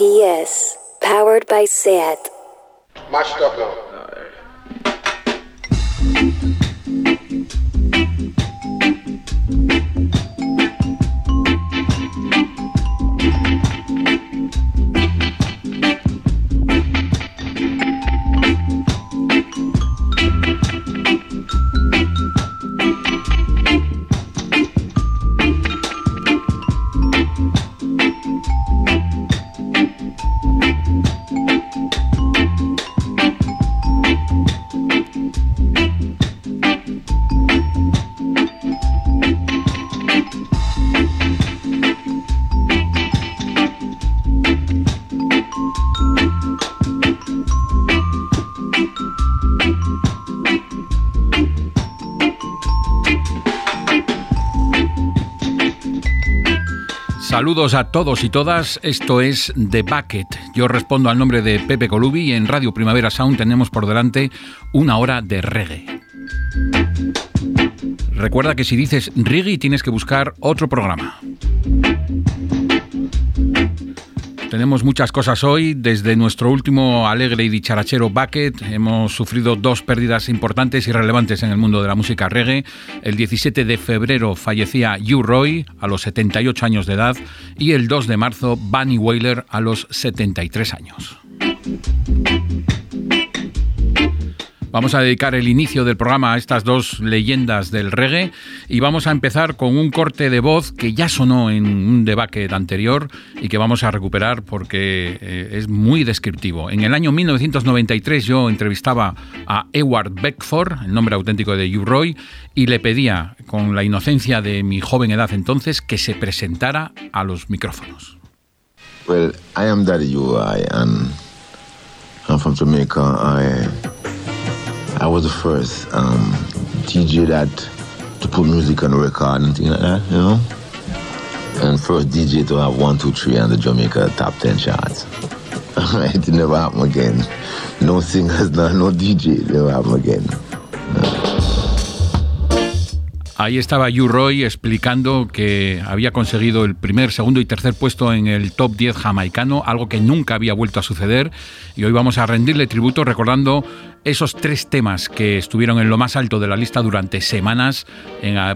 RPS, powered by SAT. Mashed Saludos a todos y todas, esto es The Bucket. Yo respondo al nombre de Pepe Colubi y en Radio Primavera Sound tenemos por delante una hora de reggae. Recuerda que si dices reggae tienes que buscar otro programa. Tenemos muchas cosas hoy. Desde nuestro último alegre y dicharachero Bucket hemos sufrido dos pérdidas importantes y relevantes en el mundo de la música reggae. El 17 de febrero fallecía Hugh Roy a los 78 años de edad y el 2 de marzo Bunny Wailer a los 73 años. Vamos a dedicar el inicio del programa a estas dos leyendas del reggae y vamos a empezar con un corte de voz que ya sonó en un debate anterior y que vamos a recuperar porque eh, es muy descriptivo. En el año 1993 yo entrevistaba a Ewart Beckford, el nombre auténtico de Hugh Roy, y le pedía, con la inocencia de mi joven edad entonces, que se presentara a los micrófonos. Well, I am Daddy and I'm from Jamaica. Was the first um, DJ that to put music on record and things like that, you know. And first DJ to have one, two, three on the Jamaica top ten charts. it never happened again. No singers, no, no DJ, never happened again. No. Ahí estaba Yu Roy explicando que había conseguido el primer, segundo y tercer puesto en el top 10 jamaicano, algo que nunca había vuelto a suceder. Y hoy vamos a rendirle tributo recordando esos tres temas que estuvieron en lo más alto de la lista durante semanas,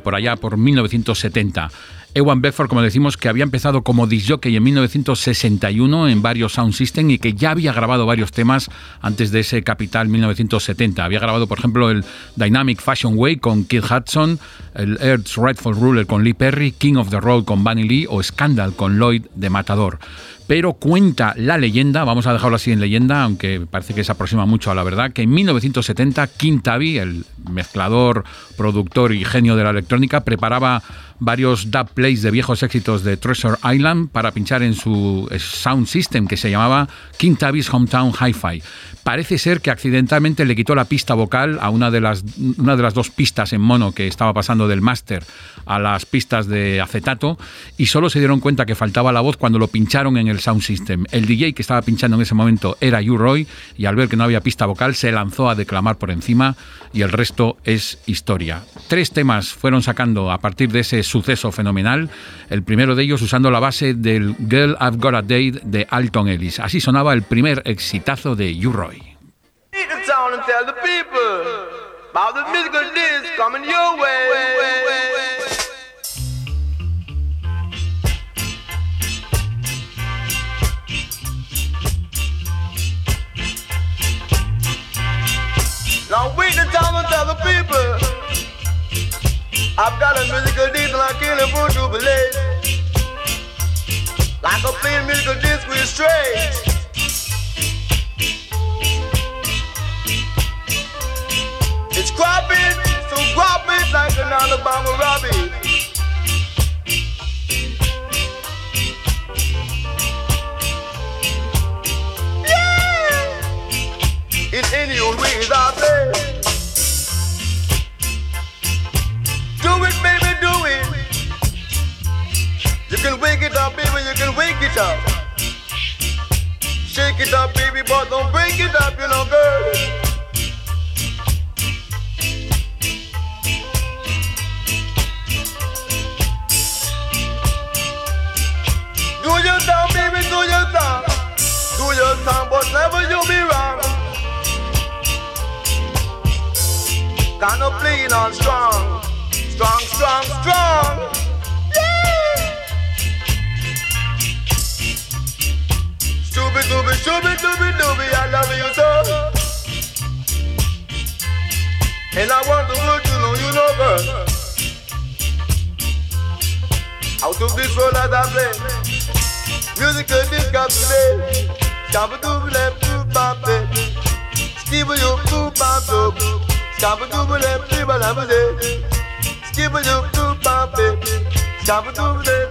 por allá por 1970. Ewan Bedford, como decimos, que había empezado como disjockey en 1961 en varios Sound System y que ya había grabado varios temas antes de ese Capital 1970. Había grabado, por ejemplo, el Dynamic Fashion Way con Kid Hudson, el Earth's Rightful Ruler con Lee Perry, King of the Road con Bunny Lee o Scandal con Lloyd de Matador pero cuenta la leyenda, vamos a dejarlo así en leyenda, aunque parece que se aproxima mucho a la verdad, que en 1970 King Tabby, el mezclador, productor y genio de la electrónica, preparaba varios dub plays de viejos éxitos de Treasure Island para pinchar en su sound system que se llamaba King Tabby's Hometown Hi-Fi. Parece ser que accidentalmente le quitó la pista vocal a una de las, una de las dos pistas en mono que estaba pasando del máster a las pistas de acetato y solo se dieron cuenta que faltaba la voz cuando lo pincharon en el sound system. El DJ que estaba pinchando en ese momento era U Roy y al ver que no había pista vocal se lanzó a declamar por encima y el resto es historia. Tres temas fueron sacando a partir de ese suceso fenomenal, el primero de ellos usando la base del Girl I've Got a Date de Alton Ellis. Así sonaba el primer exitazo de U Roy. I've got a musical disc like killing for jubilee. Like a plain musical disc with straight. It's cropping, so crop like an Alabama rabbit. In any old ways I play. can wake it up, baby, you can wake it up. Shake it up, baby, but don't break it up, you know, girl. Do your thing, baby, do your thing. Do your thing, but never you be wrong. Kind of plain and strong, strong, strong, strong. Stupid, stupid, stupid, stupid, stupid, I love you so. And I want the world to know you know, girl. Out of this world as I play. Musical disco today. Scabba dooby lep doo bop it. Skibba yo doo bop doo. Scabba dooby lep doo bop lap it. Skibba yo doo bop it. Scabba dooby lep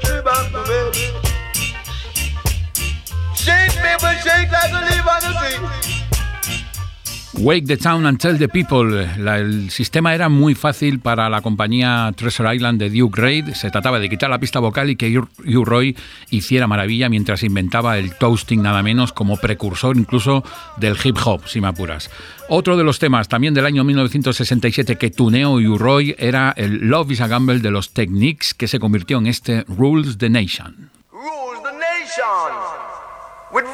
Wake the Town and Tell the People. El sistema era muy fácil para la compañía Treasure Island de Duke Reid. Se trataba de quitar la pista vocal y que Hugh Roy hiciera maravilla mientras inventaba el toasting nada menos como precursor incluso del hip hop, si me apuras. Otro de los temas también del año 1967 que tuneó Hugh Roy era el Love is a Gamble de los Techniques que se convirtió en este Rules the Nation. Do it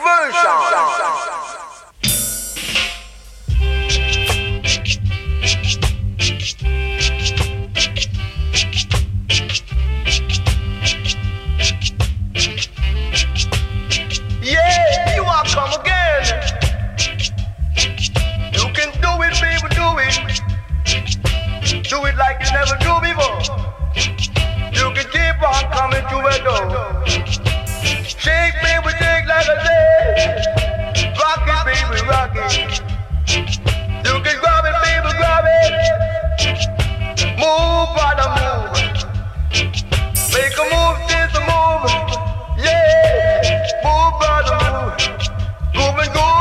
people do it. Do it like you never do before. You can keep on coming to a door. Baby, like. Rock it, baby, rock it. You can grab it, baby, grab it. Move, move. Make a move, this a move. Yeah, move, move. Groove and groove,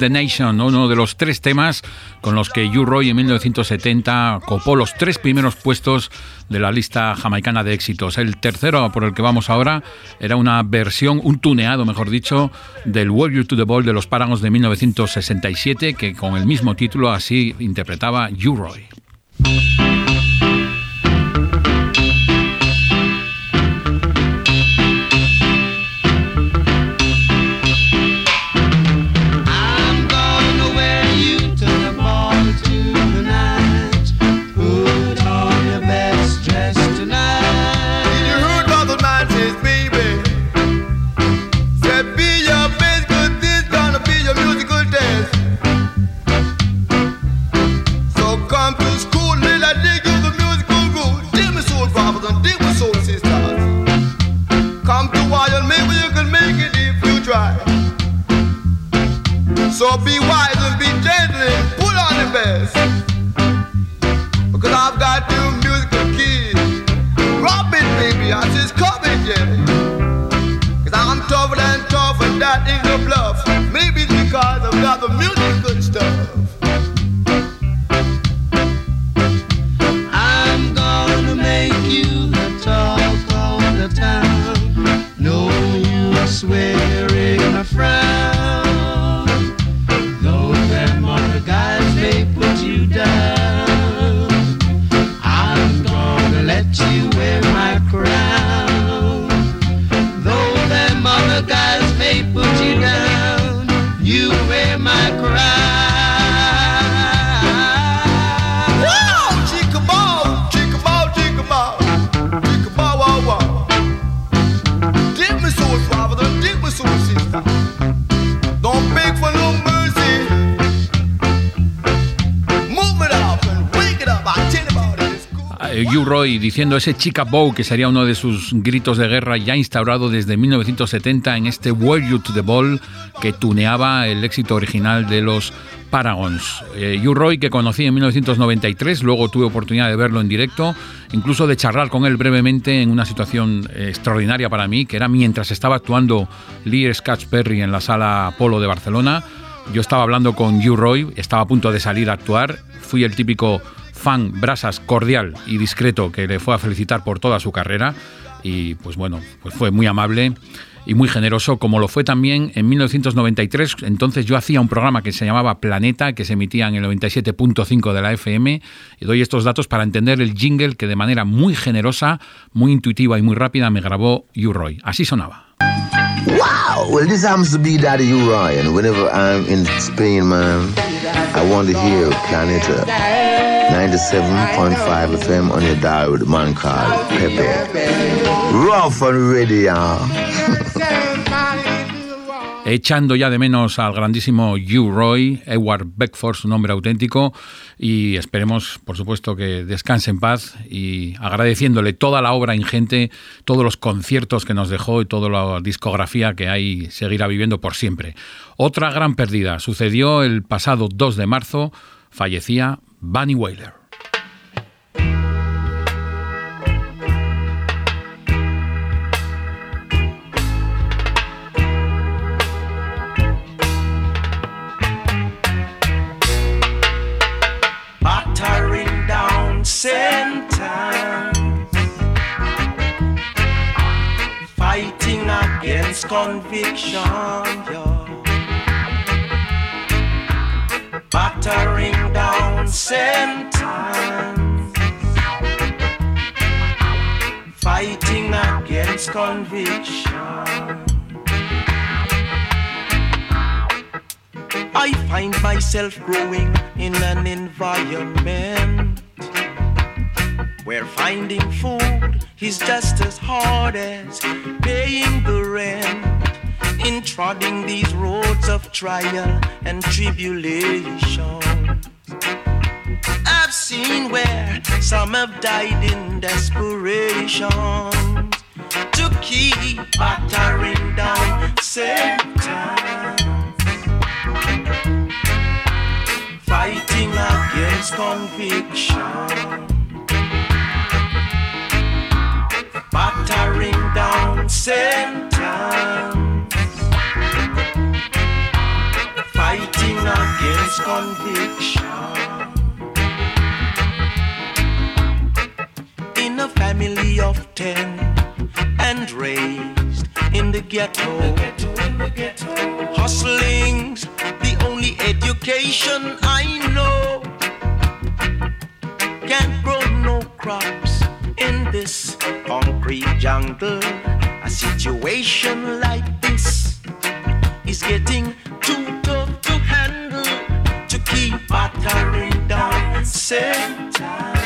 the Nation, uno de los tres temas con los que Hugh Roy en 1970 copó los tres primeros puestos de la lista jamaicana de éxitos. El tercero, por el que vamos ahora, era una versión, un tuneado, mejor dicho, del Warrior to the Ball de los Páramos de 1967, que con el mismo título así interpretaba Hugh Roy. Diciendo ese chica bow que sería uno de sus gritos de guerra ya instaurado desde 1970 en este Were You to the Ball que tuneaba el éxito original de los Paragons. Eh, Roy que conocí en 1993, luego tuve oportunidad de verlo en directo, incluso de charlar con él brevemente en una situación eh, extraordinaria para mí, que era mientras estaba actuando Lee Scratch Perry en la sala Polo de Barcelona. Yo estaba hablando con Hugh Roy, estaba a punto de salir a actuar, fui el típico fan brasas cordial y discreto que le fue a felicitar por toda su carrera y pues bueno, pues fue muy amable y muy generoso, como lo fue también en 1993. Entonces yo hacía un programa que se llamaba Planeta, que se emitía en el 97.5 de la FM, y doy estos datos para entender el jingle que de manera muy generosa, muy intuitiva y muy rápida me grabó U-Roy. Así sonaba. Wow! Well, this happens to be Daddy Uri, and whenever I'm in Spain, man, I want to hear Planeta 97.5 FM on your dial with man called Pepe. Rough and ready, echando ya de menos al grandísimo Hugh Roy, Edward Beckford, su nombre auténtico, y esperemos, por supuesto, que descanse en paz y agradeciéndole toda la obra ingente, todos los conciertos que nos dejó y toda la discografía que hay, seguirá viviendo por siempre. Otra gran pérdida sucedió el pasado 2 de marzo, fallecía Bunny Wailer. Pottering down fighting against conviction. Battering down sentence, fighting against conviction. I find myself growing in an environment where finding food is just as hard as paying the rent. In trodding these roads of trial and tribulation, seen where some have died in desperation to keep battering down Satan, fighting against conviction. battering down sentence, fighting against conviction. In a family of ten and raised in the ghetto, hustling's the only education I know. Can't grow no crops in this concrete jungle. A situation like this is getting too tough to handle to keep battering down sentence. Fighting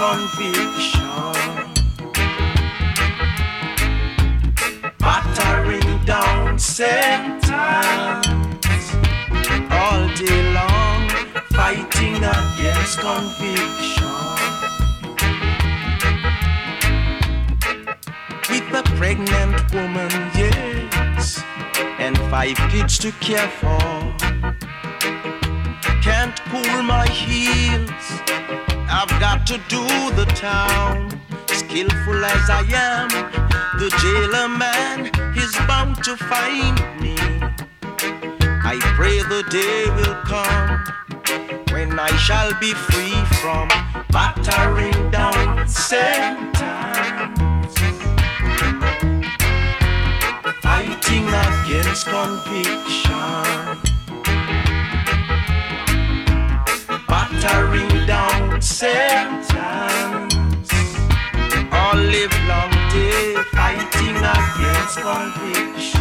conviction. Battering down sentence all day long fighting against conviction. With a pregnant woman, yes, and five kids to care for. Can't cool my heels, I've got to do the town. Skillful as I am, the jailer man is bound to find me. I pray the day will come when I shall be free from battering down sentence, fighting against conviction, battering down sentence, all live long day fighting against conviction.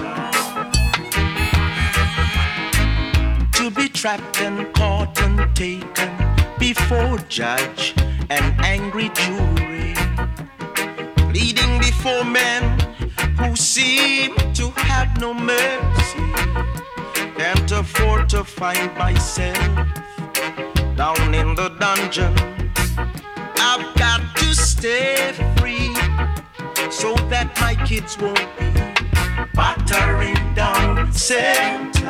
to be trapped and caught and taken before judge and angry jury, pleading before men who seem to have no mercy. Can't afford to find myself down in the dungeon. I've got to stay free so that my kids won't be battering down sentence.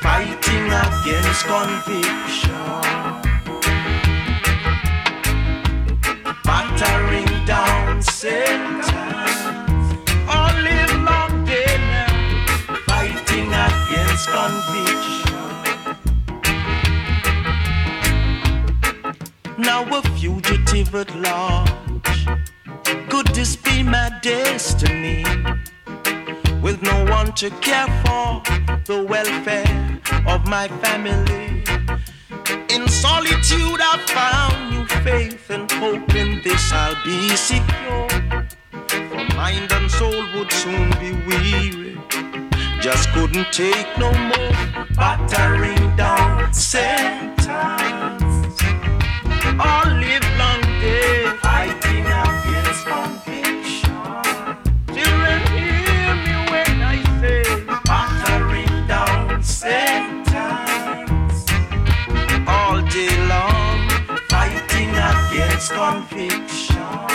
Fighting against conviction. Battering down sentence. Now a fugitive at large. Could this be my destiny? With no one to care for the welfare of my family. In solitude, I found new faith and hope in this I'll be secure. For mind and soul would soon be weary. Just couldn't take no more battering down sentence. All live long day fighting against conviction. Children, hear me when I say battering down sentence. All day long fighting against conviction.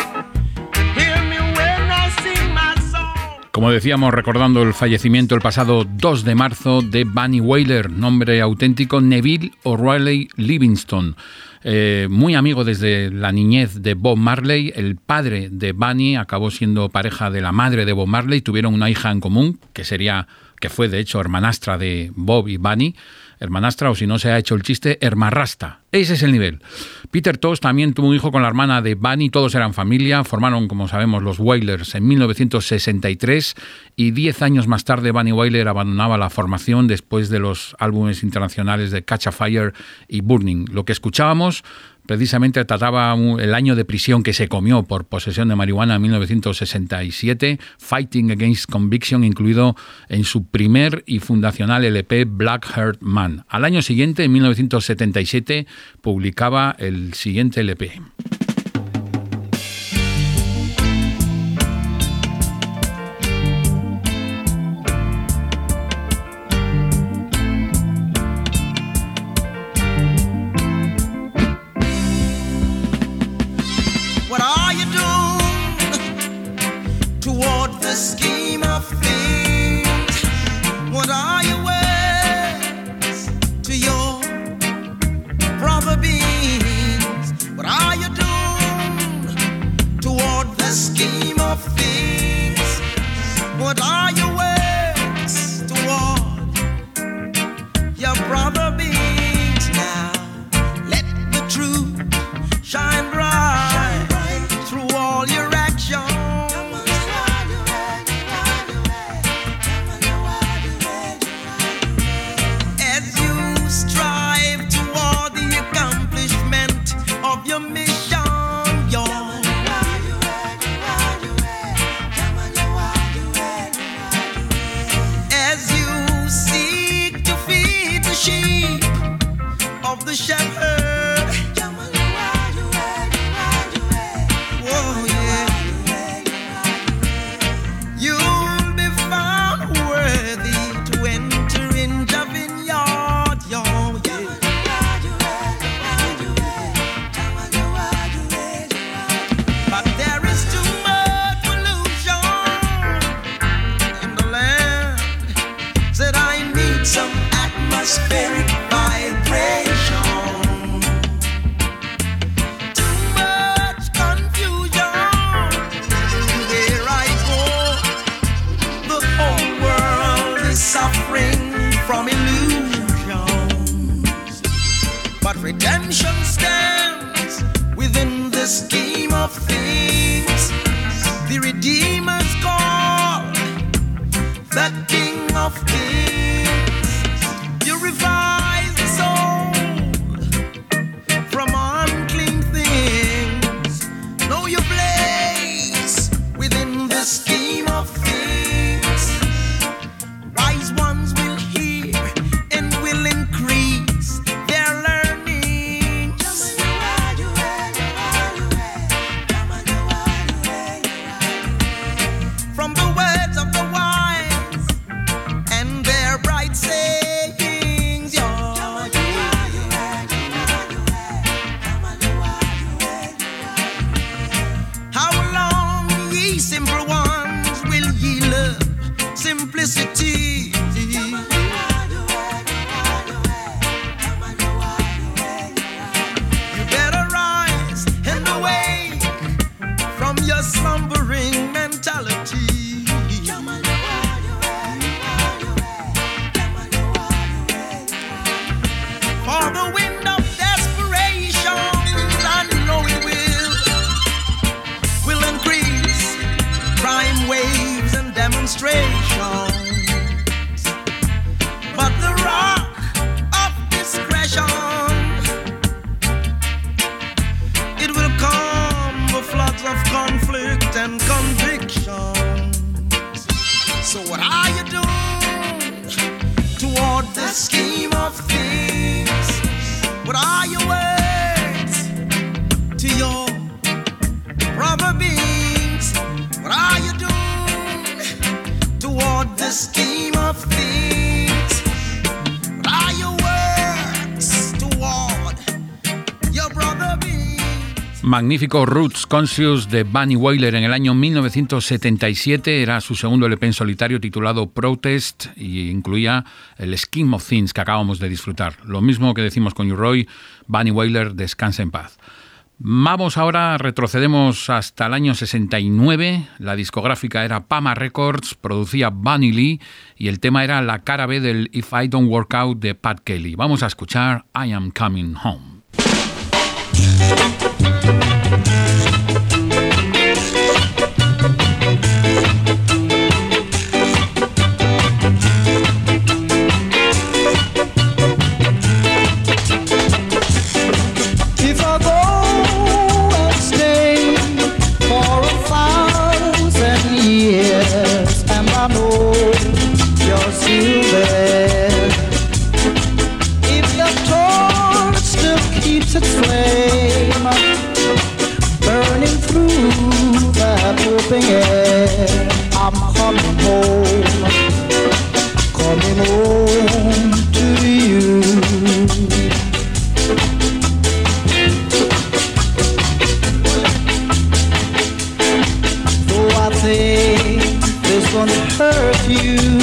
Como decíamos, recordando el fallecimiento el pasado 2 de marzo de Bunny Wailer, nombre auténtico Neville O'Reilly Livingston. Eh, muy amigo desde la niñez de Bob Marley, el padre de Bunny acabó siendo pareja de la madre de Bob Marley, tuvieron una hija en común, que sería, que fue de hecho hermanastra de Bob y Bunny, hermanastra o si no se ha hecho el chiste, hermarrasta. Ese es el nivel. Peter Tosh también tuvo un hijo con la hermana de Bunny, todos eran familia, formaron, como sabemos, los Wailers en 1963 y diez años más tarde Bunny Wailer abandonaba la formación después de los álbumes internacionales de Catch a Fire y Burning. Lo que escuchábamos precisamente trataba el año de prisión que se comió por posesión de marihuana en 1967, Fighting Against Conviction, incluido en su primer y fundacional LP Black Heart Man. Al año siguiente, en 1977, publicaba el siguiente LP. Magnífico Roots Conscious de Bunny Wailer en el año 1977. Era su segundo LP en solitario titulado Protest y incluía el Scheme of Things que acabamos de disfrutar. Lo mismo que decimos con Roy, Bunny Wailer descansa en paz. Vamos ahora, retrocedemos hasta el año 69. La discográfica era Pama Records, producía Bunny Lee y el tema era la cara B del If I Don't Work Out de Pat Kelly. Vamos a escuchar I Am Coming Home. gonna hurt you.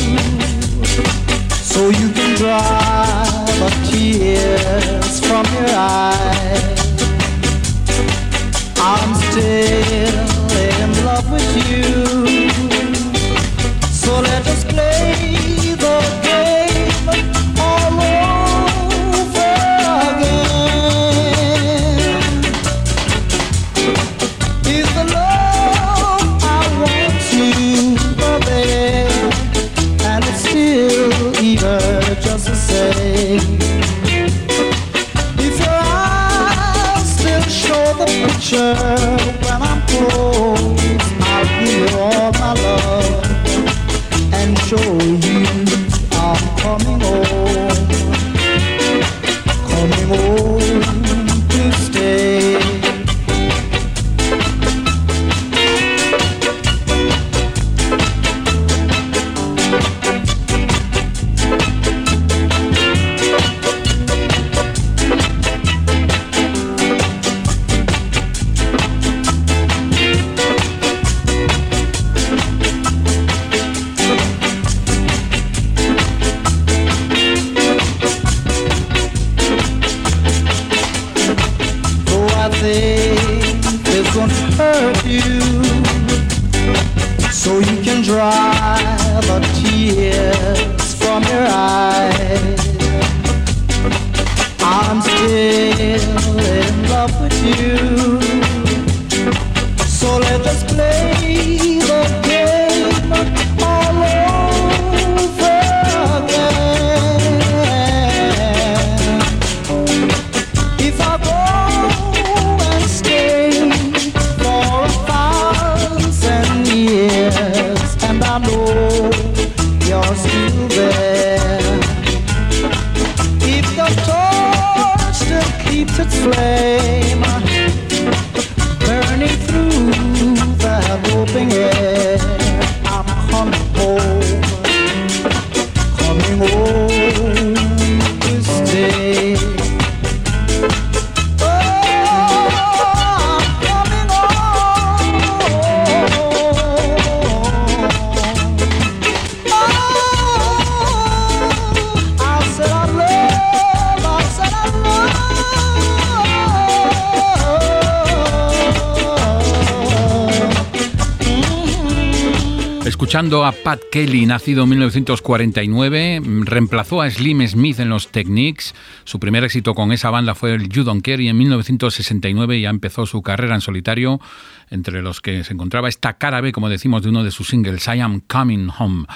Escuchando a Pat Kelly, nacido en 1949, reemplazó a Slim Smith en los Techniques. Su primer éxito con esa banda fue el You Don't Care y en 1969 ya empezó su carrera en solitario, entre los que se encontraba esta cara B, como decimos, de uno de sus singles, I Am Coming Home.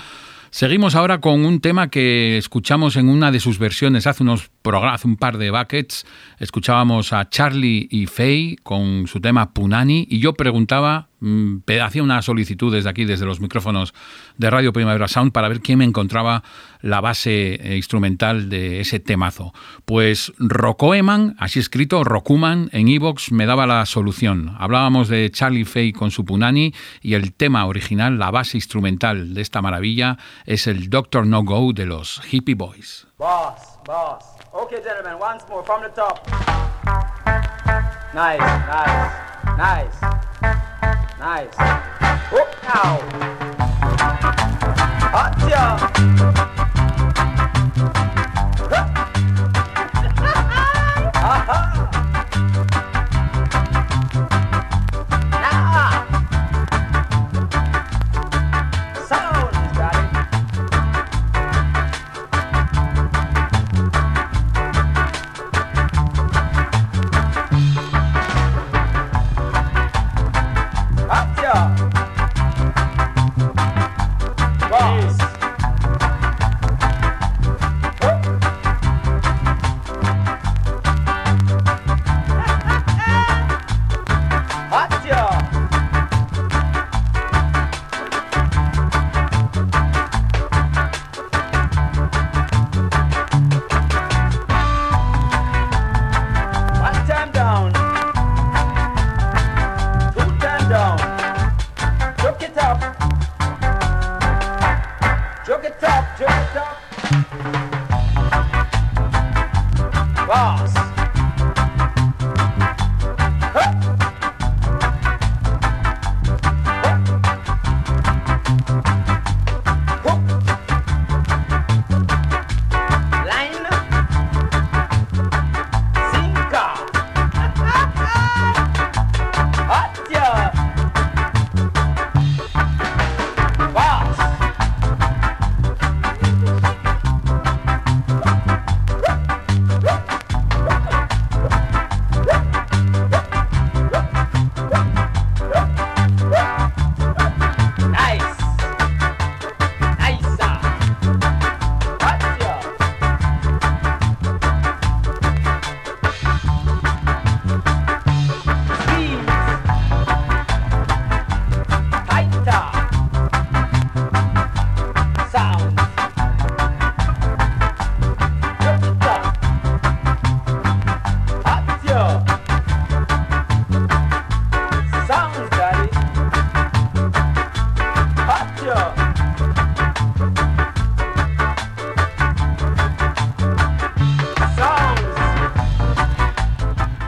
Seguimos ahora con un tema que escuchamos en una de sus versiones hace unos hace un par de buckets. Escuchábamos a Charlie y Faye con su tema Punani y yo preguntaba, hacía una solicitud desde aquí, desde los micrófonos de Radio Primavera Sound para ver quién me encontraba la base eh, instrumental de ese temazo. Pues Rocoeman, así escrito, Rokuman en Evox me daba la solución. Hablábamos de Charlie Faye con su Punani y el tema original, la base instrumental de esta maravilla es el Doctor No Go de los Hippie Boys. Boss, boss. Okay, gentlemen, once more from the top. Nice, nice, nice, nice. Oh, ow. Hot yeah. Sound,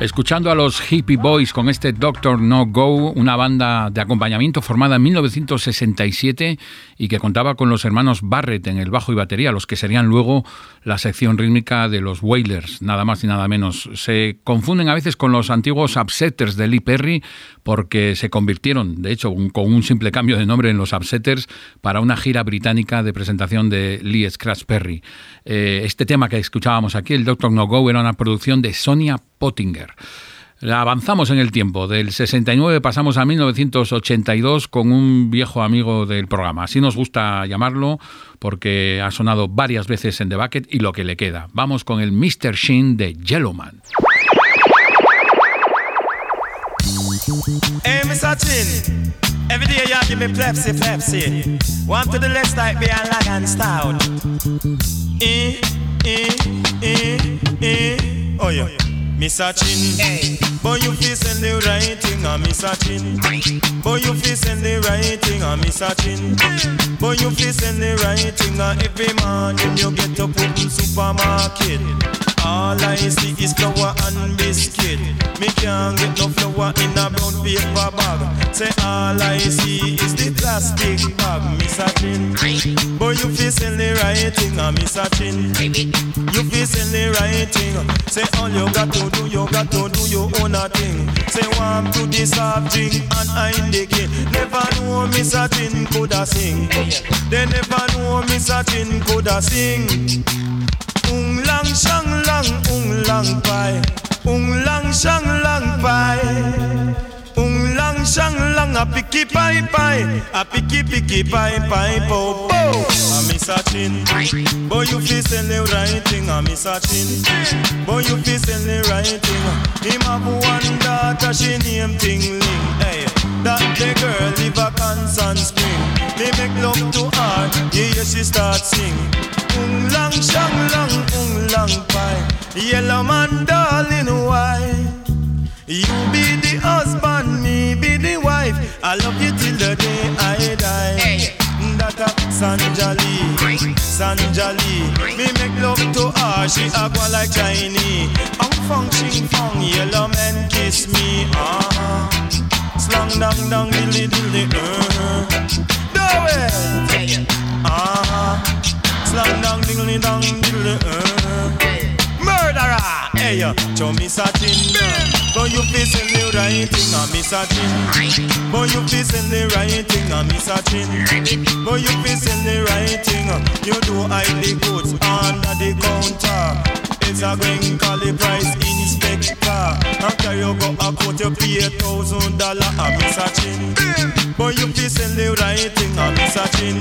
Escuchando a los Hippie Boys con este Doctor No Go, una banda de acompañamiento formada en 1967 y que contaba con los hermanos Barrett en el bajo y batería, los que serían luego la sección rítmica de los Wailers, nada más y nada menos. Se confunden a veces con los antiguos Upsetters de Lee Perry porque se convirtieron, de hecho, con un simple cambio de nombre en los Upsetters para una gira británica de presentación de Lee Scratch Perry. Eh, este tema que escuchábamos aquí, el Doctor No Go, era una producción de Sonia Pottinger. Avanzamos en el tiempo. Del 69 pasamos a 1982 con un viejo amigo del programa. Así nos gusta llamarlo porque ha sonado varias veces en The Bucket y lo que le queda. Vamos con el Mr. Sheen de Yellowman. Hey, Mr. Every day me. One to the left yeah. Mr. Chin. Boy, you feel send the right thing on Mr. Chin. Boy, you feel send the right thing on Mr. Chin. Boy, you feel send the right thing on every morning you get up open supermarket. All I see is flour and biscuit. Me can't get no flour in a brown paper bag. Say all I see is the plastic bag, Mr. Chin. Boy, you feel sell the right thing, uh, Mr. Chin. You feel sell the right thing. Say all you got to do, you got to do your own a thing. Say warm to the soft drink and I king. Never know Mr. Chin coulda sing. They never know Mr. Chin coulda sing. Ung lang shang lang, ung lang pai. Ung lang shang lang pai. Ung lang shang lang a picky pai pai. A picky picky pai pai po po. A miss a chin. Boy you feel sell the right thing. A miss a chin. Boy you feel sell the right thing. Him have one daughter she name Ting Ling. Hey. That the girl live a constant spring. They make love to her, yeah, yeah, she start sing. Ung lang shang lang, ung lang pai. Yellow man, darling, why? You be the husband, me be the wife. I love you till the day I die. That a Sanjali, Sanjali. Me make love to her, she a go like Chinese. I'm funk, ching fong, yellow man kiss me. Ah, slang dang dang dilly dilly. Uh. Do it. Ah, slang dang dilly dang dilly. Uh. Murderer, hey, show me satin. But you send the right thing, I miss a chin. But you send the right thing, I miss a chin. But you send the right thing, you do hide the goods under the counter. It's a call the price inspector. After you go a court, you pay a thousand dollar, I miss a chin. But you feel send the right thing, I miss a chin.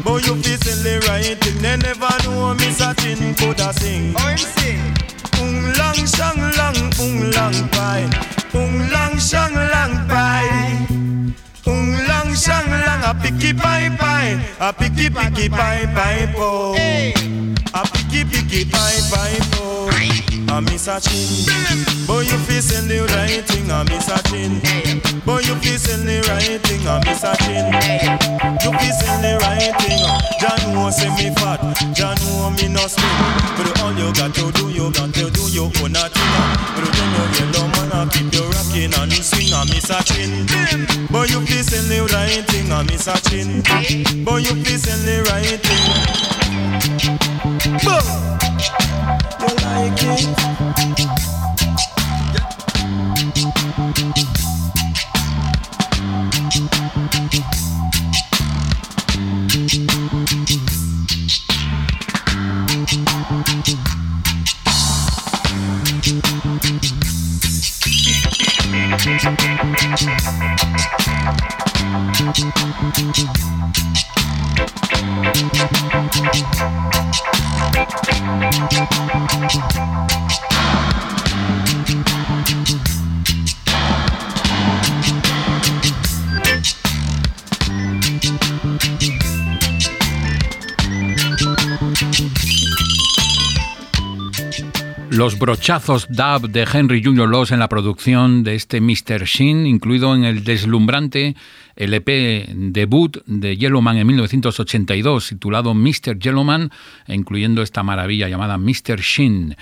But you feel send the right thing, they never know miss a chin coulda sing. Oh, sing. Ung lang shang lang, ung lang pai. Ung lang shang lang pai. Ung lang shang lang, a picky pai pai. A picky picky pai pai po. A picky picky pai pai po. A miss a chin. Boy, you feel send the right thing, a miss a chin. Boy, you feel send the right thing, a miss a chin. You feel send the right thing. Jah oh. know say me fat, Jah know me no slim. But all you got to do, you got to do your own thing. Oh. But you know you man, I keep you rocking and you swing, a miss a chin. Boy, you feel send the right thing, miss a chin. Boy, you feel send the right thing. Boom. You like it? Los brochazos dub de Henry Junior Loss en la producción de este Mr. Shin, incluido en el deslumbrante LP debut de Yellowman en 1982, titulado Mr. Yellowman, incluyendo esta maravilla llamada Mr. Shin.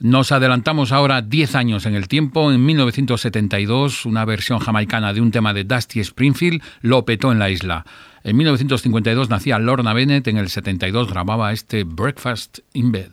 Nos adelantamos ahora 10 años en el tiempo. En 1972, una versión jamaicana de un tema de Dusty Springfield lo petó en la isla. En 1952 nacía Lorna Bennett, en el 72 grababa este Breakfast in Bed.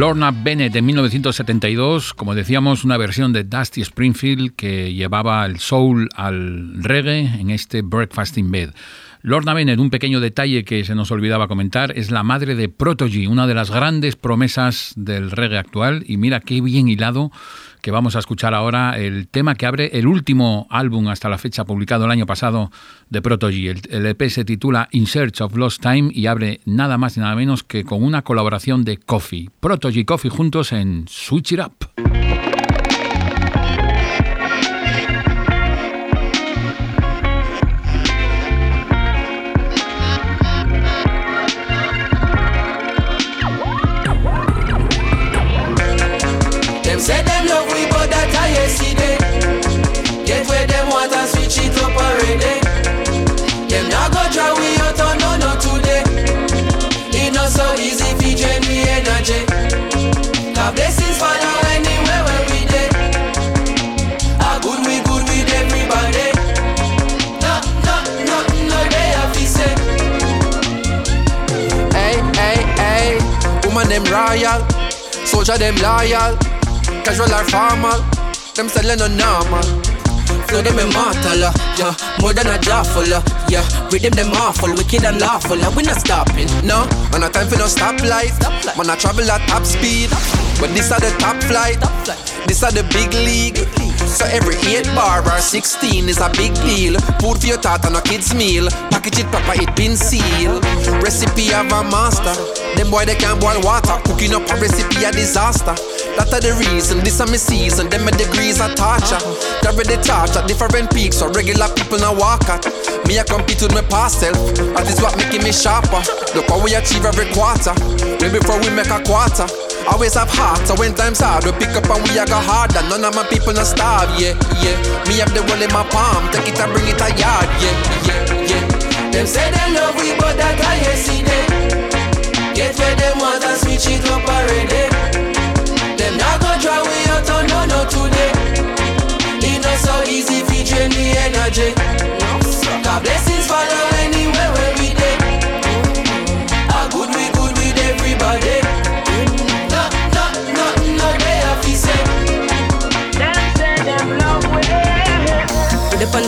Lorna Bennett en 1972, como decíamos, una versión de Dusty Springfield que llevaba el soul al reggae en este Breakfast in Bed. Lorna Bennett, un pequeño detalle que se nos olvidaba comentar, es la madre de Protogy, una de las grandes promesas del reggae actual, y mira qué bien hilado que vamos a escuchar ahora el tema que abre el último álbum hasta la fecha publicado el año pasado de Protogy. El, el EP se titula In Search of Lost Time y abre nada más y nada menos que con una colaboración de Coffee. Protogy y Coffee juntos en Switch It Up. Them royal, soldier them loyal, casual or formal, them selling no normal. Flow them immortal, uh, yeah, more than a jawful, uh, yeah. Rhythm them awful, wicked and lawful, uh, we not stopping, no. Man, a time for no stoplight, man, I travel at top speed, but this are the top flight, this are the big league. So every 8 bar or 16 is a big deal. Food for your thought and a kid's meal. Package it proper, it been sealed. Recipe of a master. Them boy they can't boil water. Cooking up a recipe a disaster. That are the reason, this are my season. Them my degrees are torture. Carry the torch at different peaks, so regular people now walk at. Me I compete with my past self. That is what making me sharper. Look how we achieve every quarter. Way before we make a quarter. Always have heart, so when times hard, we pick up and we a go harder. None of my people not starve, yeah, yeah. Me have the world in my palm, take it and bring it a yard, yeah, yeah, yeah. Them say they love we, but that I yesterday. Get where them want and switch it up already. Today. It not so easy drain the energy. God blessings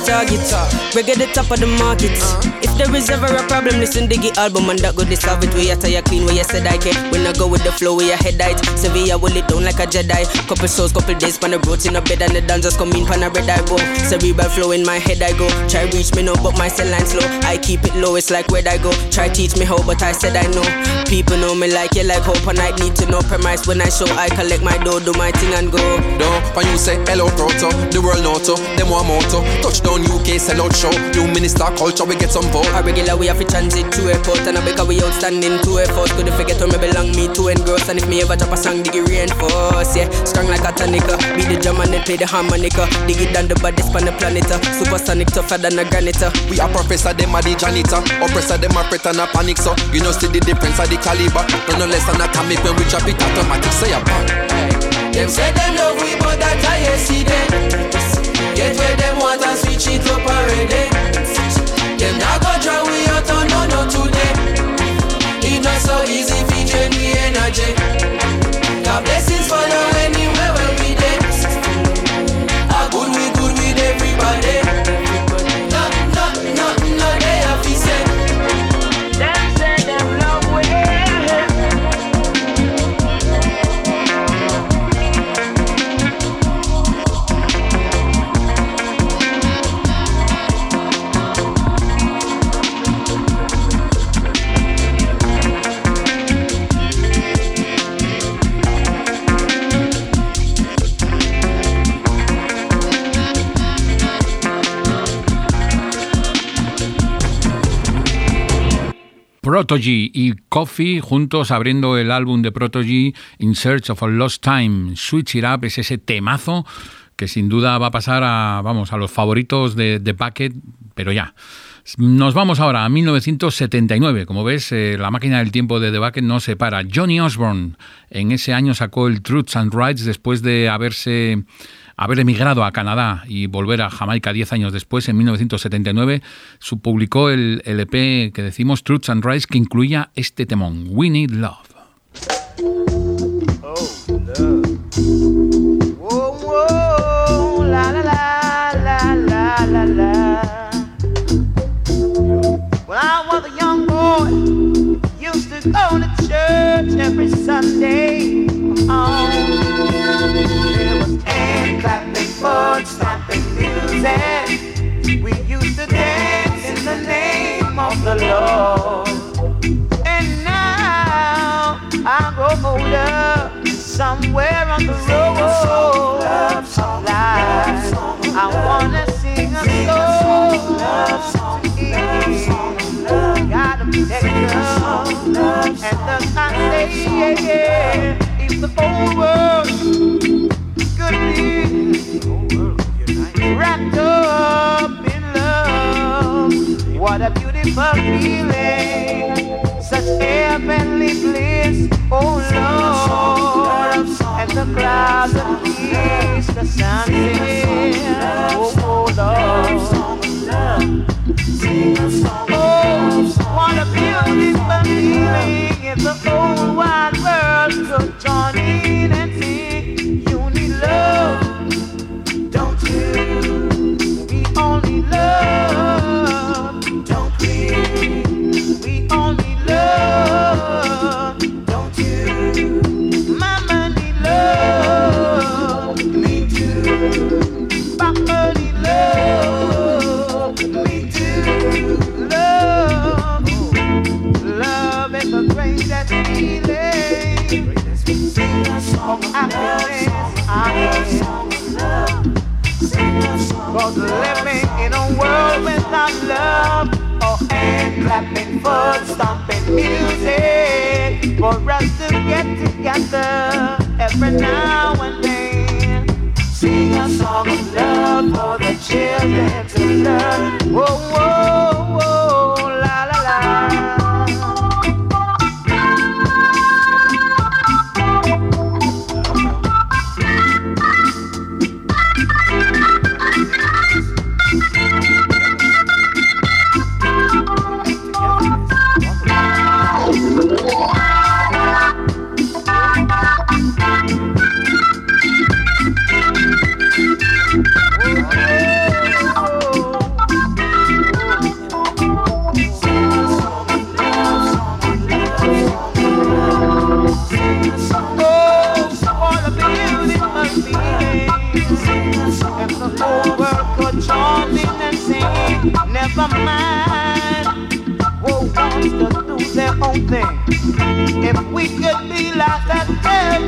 target, uh. reggae the top of the market. Uh. If there is ever a problem, listen to the album and that go this solve it. We are tired clean, where you said I can. When I go with the flow, we are head height. Sevilla will it down like a Jedi. Couple souls, couple days, pan the roads in a bed and the dancers come in, pan a red eye go. Cerebral flow in my head I go. Try reach me no, but my cell line slow. I keep it low, it's like where I go. Try teach me how, but I said I know. People know me like you like hope and I need to know premise when I show. I collect my dough, do my thing and go. No, when you say hello proto, the world know to, them want moto. Touchdown UK, sell out show. New minister culture, we get some vote. A regular we have to transit to airport and a because we outstanding to a Could Could forget where me belong, me to engross. And if me ever drop a song, dig it reinforce. Yeah, strong like a tonica. Be the drum and then play the harmonica. Dig it down the baddest on the planet. Supersonic tougher than a granite. We are professor, them are the janitor. Oppressor, them are fret and a panic, so you know see the difference of the caliber. No no less than atomic when we drop it automatic. Say a bang. Them say them love we, but that I yesterday. Get where them want and switch it up already. Them not go try we out on no no today. It not so easy fi drain the energy. God blessings follow Protogy y Coffee juntos abriendo el álbum de Protogy In Search of a Lost Time. Switch It Up es ese temazo que sin duda va a pasar a, vamos, a los favoritos de, de Bucket, pero ya. Nos vamos ahora a 1979. Como ves, eh, la máquina del tiempo de The Bucket no se para. Johnny Osborne en ese año sacó el Truths and Rights después de haberse haber emigrado a Canadá y volver a Jamaica 10 años después, en 1979, su publicó el, el EP que decimos Truths and Rights, que incluía este temón, We Need Love. Somewhere on the road of life. I wanna sing a song Love to you. Gotta protect you. And thus I say, if the whole world could be wrapped up in love, what a beautiful feeling, such heavenly bliss, oh Lord, and the clouds the oh, oh Lord. Oh, what a beautiful feeling if the whole wide Cause living in a world without love or hand clapping, foot stomping music for us to get together every now and then. Sing a song of love for the children to learn. Whoa, whoa, whoa,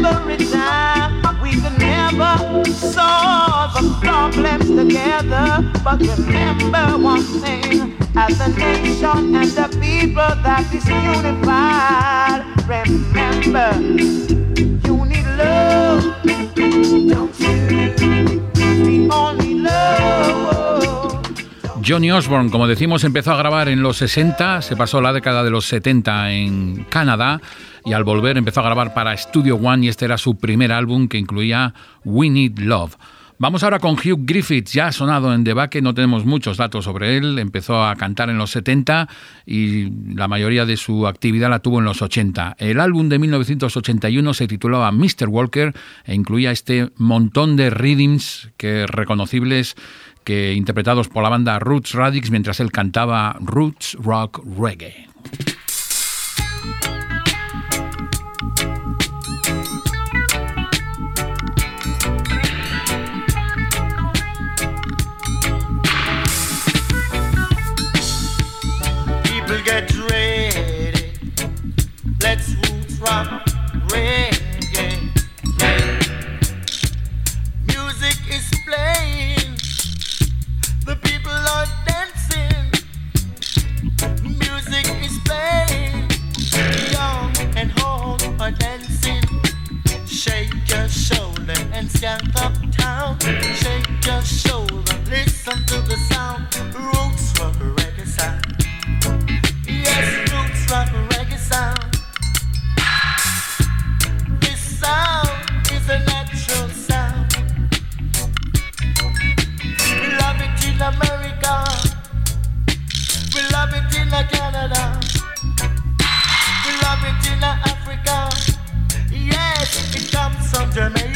every time, we could never solve the problems together. But remember one thing, as a nation and the people that is unified, remember, you need love, don't you? We only love. Johnny Osborne, como decimos, empezó a grabar en los 60, se pasó la década de los 70 en Canadá y al volver empezó a grabar para Studio One y este era su primer álbum que incluía We Need Love. Vamos ahora con Hugh Griffiths, ya ha sonado en Debate, no tenemos muchos datos sobre él, empezó a cantar en los 70 y la mayoría de su actividad la tuvo en los 80. El álbum de 1981 se titulaba Mr. Walker e incluía este montón de rhythms que reconocibles que interpretados por la banda Roots Radix mientras él cantaba Roots Rock Reggae. And skank uptown. Shake your shoulder, listen to the sound. Roots rock reggae sound. Yes, roots rock reggae sound. This sound is a natural sound. We love it in America. We love it in Canada. We love it in Africa. Yes, it comes from Jamaica.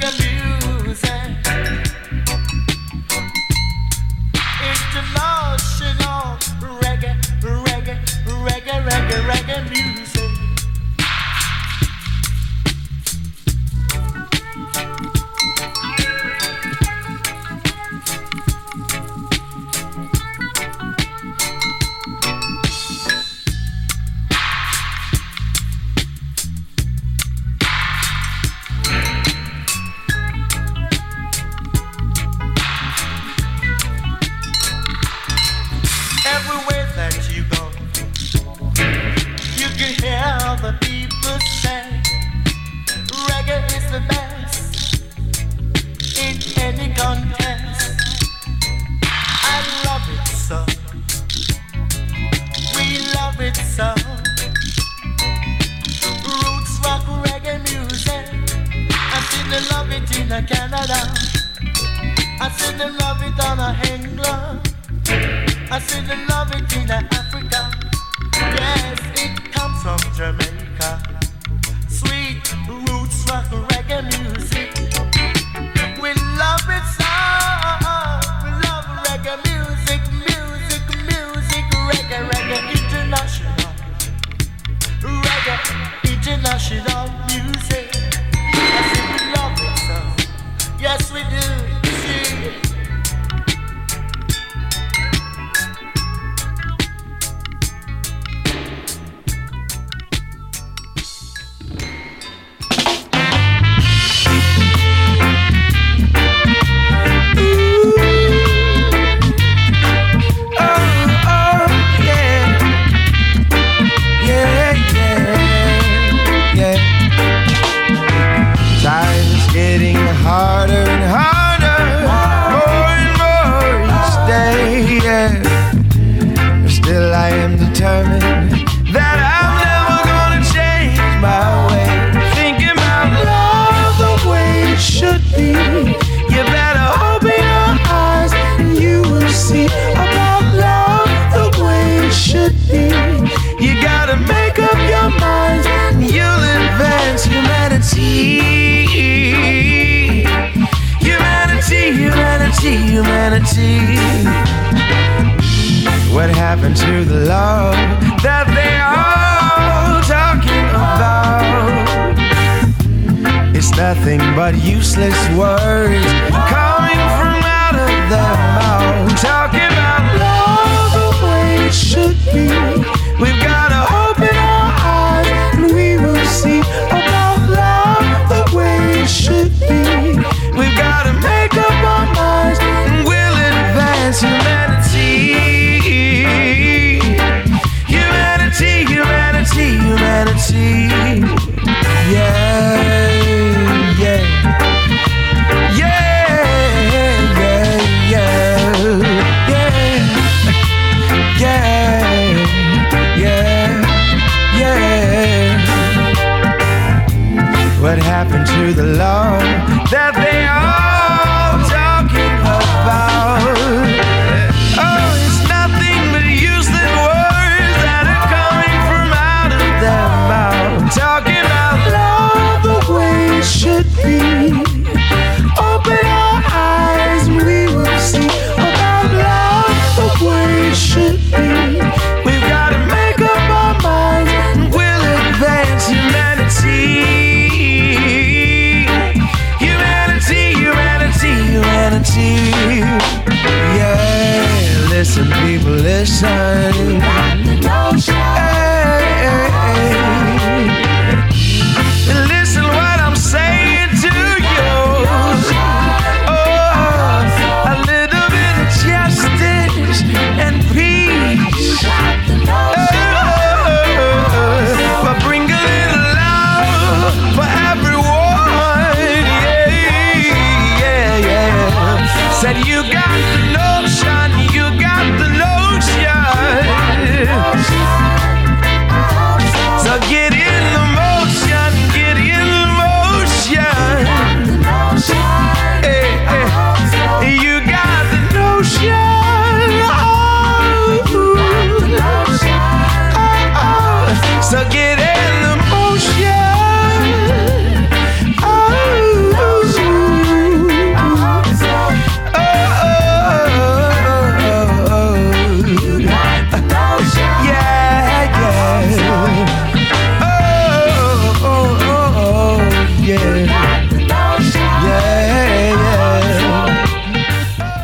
个牛。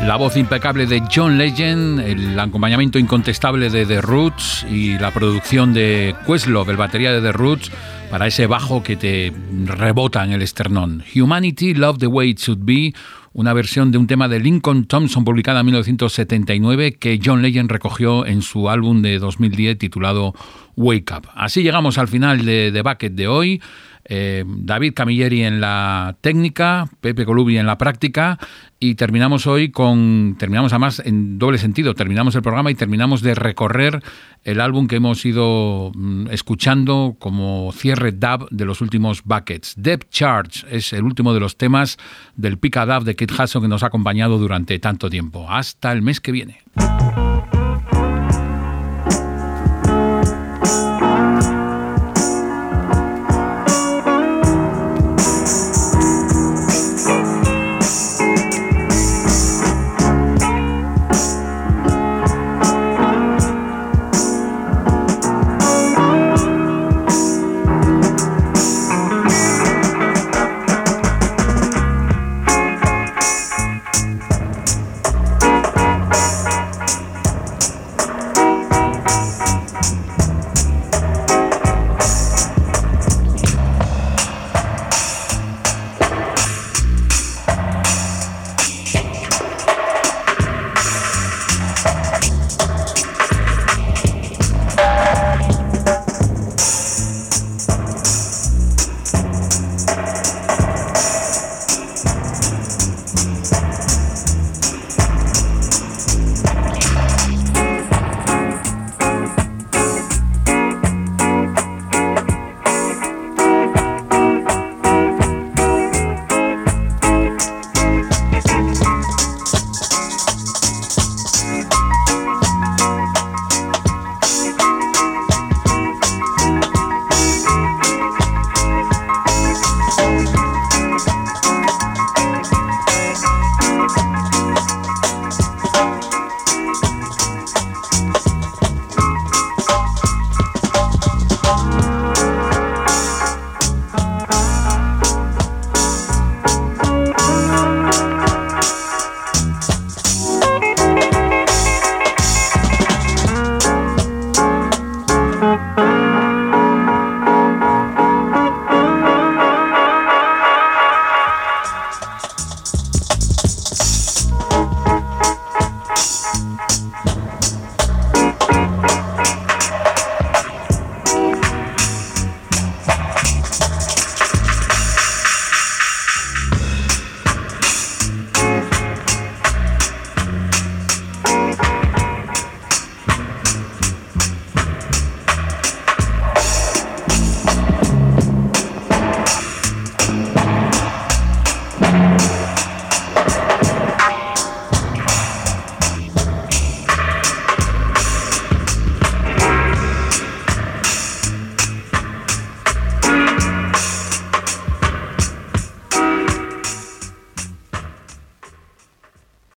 La voz impecable de John Legend, el acompañamiento incontestable de The Roots y la producción de Questlove, el batería de The Roots, para ese bajo que te rebota en el esternón. Humanity, Love the Way It Should Be, una versión de un tema de Lincoln Thompson publicada en 1979 que John Legend recogió en su álbum de 2010 titulado Wake Up. Así llegamos al final de The Bucket de hoy. Eh, David Camilleri en la técnica, Pepe Colubi en la práctica y terminamos hoy con, terminamos además en doble sentido, terminamos el programa y terminamos de recorrer el álbum que hemos ido mm, escuchando como cierre dub de los últimos buckets. Depth Charge es el último de los temas del pica dub de Kit Hudson que nos ha acompañado durante tanto tiempo. Hasta el mes que viene.